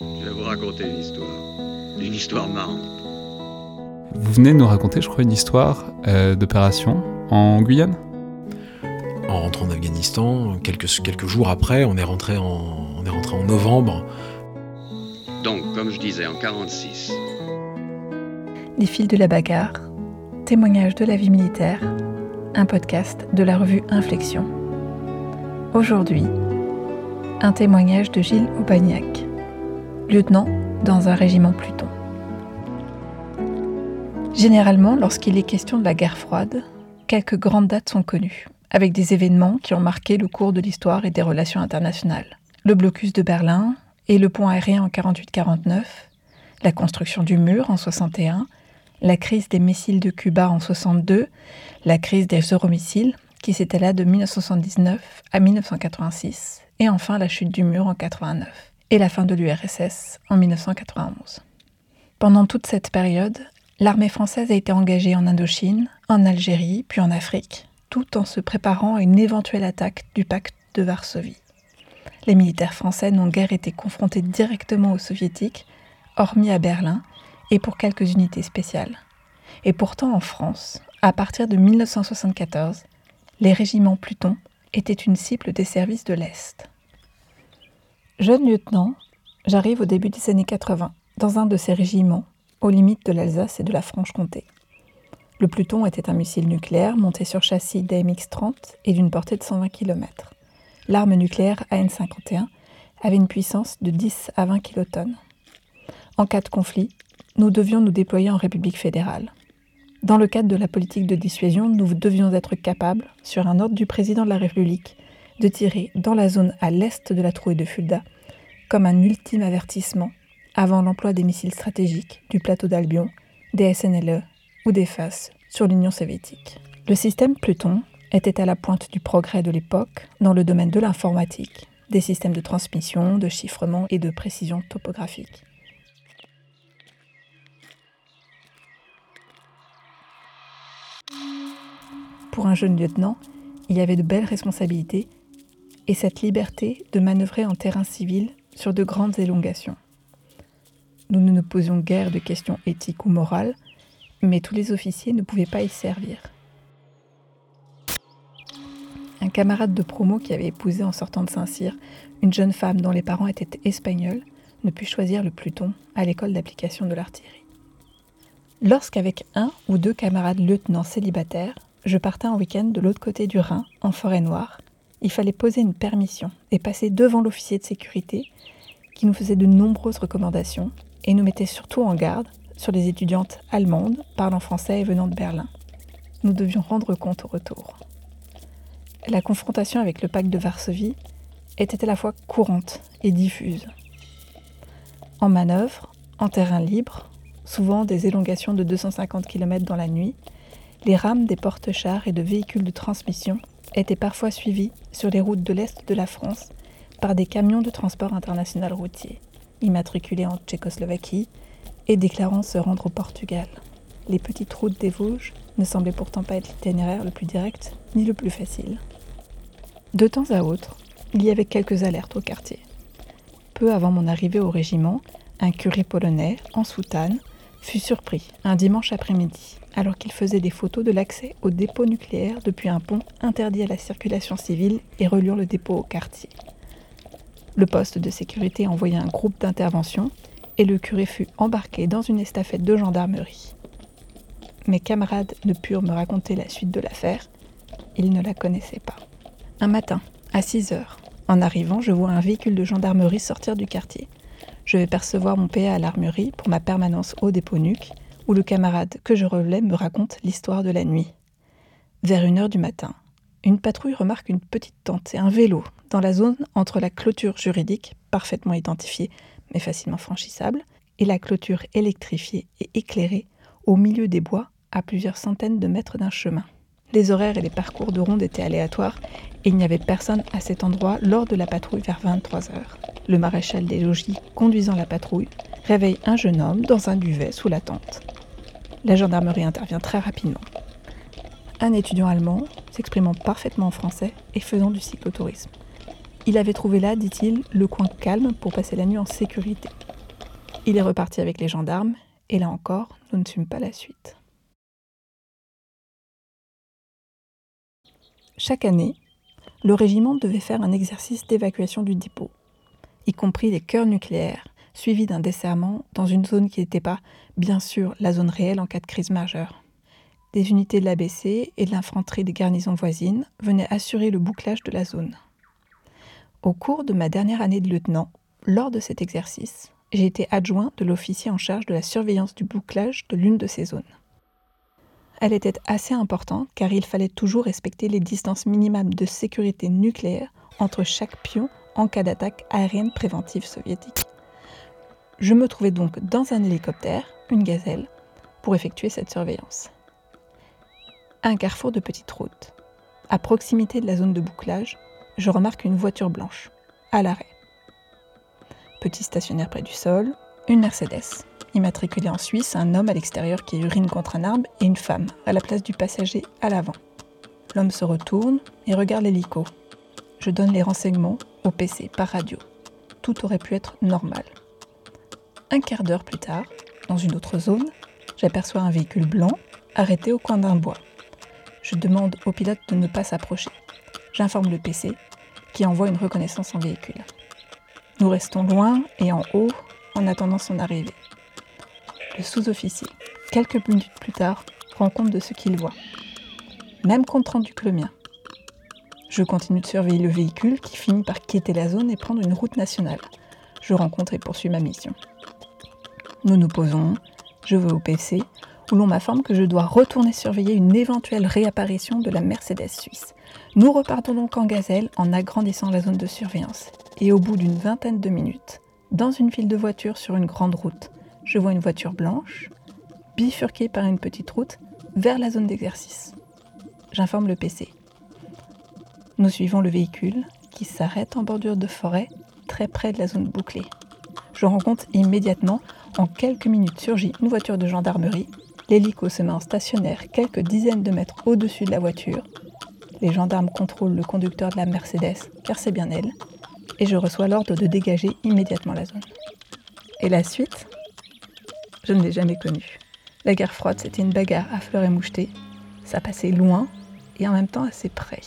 Je vais vous raconter une histoire. Une histoire marrante. Vous venez de nous raconter, je crois, une histoire euh, d'opération en Guyane? En rentrant en Afghanistan, quelques, quelques jours après, on est, rentré en, on est rentré en novembre. Donc, comme je disais, en 46. Les fils de la bagarre, témoignage de la vie militaire, un podcast de la revue Inflexion. Aujourd'hui, un témoignage de Gilles Aubagnac, lieutenant dans un régiment Pluton. Généralement, lorsqu'il est question de la guerre froide, quelques grandes dates sont connues, avec des événements qui ont marqué le cours de l'histoire et des relations internationales. Le blocus de Berlin et le pont aérien en 48-49, la construction du mur en 61, la crise des missiles de Cuba en 62, la crise des euromissiles qui s'étala de 1979 à 1986, et enfin la chute du mur en 89 et la fin de l'URSS en 1991. Pendant toute cette période, l'armée française a été engagée en Indochine, en Algérie, puis en Afrique, tout en se préparant à une éventuelle attaque du pacte de Varsovie. Les militaires français n'ont guère été confrontés directement aux soviétiques, hormis à Berlin, et pour quelques unités spéciales. Et pourtant en France, à partir de 1974, les régiments Pluton étaient une cible des services de l'Est. Jeune lieutenant, j'arrive au début des années 80 dans un de ces régiments, aux limites de l'Alsace et de la Franche-Comté. Le Pluton était un missile nucléaire monté sur châssis DMX-30 et d'une portée de 120 km. L'arme nucléaire AN-51 avait une puissance de 10 à 20 kilotonnes. En cas de conflit, nous devions nous déployer en République fédérale. Dans le cadre de la politique de dissuasion, nous devions être capables, sur un ordre du président de la République, de tirer dans la zone à l'est de la trouée de Fulda, comme un ultime avertissement avant l'emploi des missiles stratégiques du plateau d'Albion, des SNLE ou des FAS sur l'Union soviétique. Le système Pluton était à la pointe du progrès de l'époque dans le domaine de l'informatique, des systèmes de transmission, de chiffrement et de précision topographique. Pour un jeune lieutenant, il y avait de belles responsabilités et cette liberté de manœuvrer en terrain civil sur de grandes élongations. Nous ne nous posions guère de questions éthiques ou morales, mais tous les officiers ne pouvaient pas y servir. Un camarade de promo qui avait épousé en sortant de Saint-Cyr une jeune femme dont les parents étaient espagnols ne put choisir le Pluton à l'école d'application de l'artillerie. Lorsqu'avec un ou deux camarades lieutenants célibataires, je partais en week-end de l'autre côté du Rhin, en forêt noire, il fallait poser une permission et passer devant l'officier de sécurité qui nous faisait de nombreuses recommandations et nous mettait surtout en garde sur les étudiantes allemandes parlant français et venant de Berlin. Nous devions rendre compte au retour. La confrontation avec le pacte de Varsovie était à la fois courante et diffuse. En manœuvre, en terrain libre, souvent des élongations de 250 km dans la nuit, les rames des porte-chars et de véhicules de transmission étaient parfois suivis sur les routes de l'Est de la France par des camions de transport international routier, immatriculés en Tchécoslovaquie et déclarant se rendre au Portugal. Les petites routes des Vosges ne semblaient pourtant pas être l'itinéraire le plus direct ni le plus facile. De temps à autre, il y avait quelques alertes au quartier. Peu avant mon arrivée au régiment, un curé polonais, en soutane, fut surpris un dimanche après-midi alors qu'il faisait des photos de l'accès au dépôt nucléaire depuis un pont interdit à la circulation civile et reliant le dépôt au quartier. Le poste de sécurité envoya un groupe d'intervention et le curé fut embarqué dans une estafette de gendarmerie. Mes camarades ne purent me raconter la suite de l'affaire, ils ne la connaissaient pas. Un matin, à 6 heures, en arrivant, je vois un véhicule de gendarmerie sortir du quartier. Je vais percevoir mon PA à l'armurerie pour ma permanence au dépôt nuque où le camarade que je relève me raconte l'histoire de la nuit. Vers une heure du matin, une patrouille remarque une petite tente et un vélo dans la zone entre la clôture juridique, parfaitement identifiée mais facilement franchissable, et la clôture électrifiée et éclairée au milieu des bois à plusieurs centaines de mètres d'un chemin. Les horaires et les parcours de ronde étaient aléatoires et il n'y avait personne à cet endroit lors de la patrouille vers 23 heures. Le maréchal des logis conduisant la patrouille réveille un jeune homme dans un duvet sous la tente. La gendarmerie intervient très rapidement. Un étudiant allemand, s'exprimant parfaitement en français et faisant du cyclotourisme. Il avait trouvé là, dit-il, le coin calme pour passer la nuit en sécurité. Il est reparti avec les gendarmes, et là encore, nous ne sûmes pas la suite. Chaque année, le régiment devait faire un exercice d'évacuation du dépôt, y compris les cœurs nucléaires, suivi d'un desserrement dans une zone qui n'était pas, bien sûr, la zone réelle en cas de crise majeure. Des unités de l'ABC et de l'infanterie des garnisons voisines venaient assurer le bouclage de la zone. Au cours de ma dernière année de lieutenant, lors de cet exercice, j'ai été adjoint de l'officier en charge de la surveillance du bouclage de l'une de ces zones. Elle était assez importante car il fallait toujours respecter les distances minimales de sécurité nucléaire entre chaque pion en cas d'attaque aérienne préventive soviétique. Je me trouvais donc dans un hélicoptère, une gazelle, pour effectuer cette surveillance. un carrefour de petite route, à proximité de la zone de bouclage, je remarque une voiture blanche, à l'arrêt. Petit stationnaire près du sol, une Mercedes. Immatriculé en Suisse, un homme à l'extérieur qui urine contre un arbre et une femme à la place du passager à l'avant. L'homme se retourne et regarde l'hélico. Je donne les renseignements au PC par radio. Tout aurait pu être normal. Un quart d'heure plus tard, dans une autre zone, j'aperçois un véhicule blanc arrêté au coin d'un bois. Je demande au pilote de ne pas s'approcher. J'informe le PC qui envoie une reconnaissance en véhicule. Nous restons loin et en haut en attendant son arrivée. Sous-officier, quelques minutes plus tard, rend compte de ce qu'il voit. Même compte rendu que le mien. Je continue de surveiller le véhicule qui finit par quitter la zone et prendre une route nationale. Je rencontre et poursuis ma mission. Nous nous posons, je vais au PC, où l'on m'informe que je dois retourner surveiller une éventuelle réapparition de la Mercedes suisse. Nous repartons donc en gazelle en agrandissant la zone de surveillance et au bout d'une vingtaine de minutes, dans une file de voitures sur une grande route, je vois une voiture blanche, bifurquée par une petite route, vers la zone d'exercice. J'informe le PC. Nous suivons le véhicule qui s'arrête en bordure de forêt, très près de la zone bouclée. Je rencontre immédiatement, en quelques minutes surgit une voiture de gendarmerie. L'hélico se met en stationnaire quelques dizaines de mètres au-dessus de la voiture. Les gendarmes contrôlent le conducteur de la Mercedes, car c'est bien elle, et je reçois l'ordre de dégager immédiatement la zone. Et la suite? Je ne l'ai jamais connue. La guerre froide, c'était une bagarre à fleurs et mouchetés. Ça passait loin et en même temps assez près.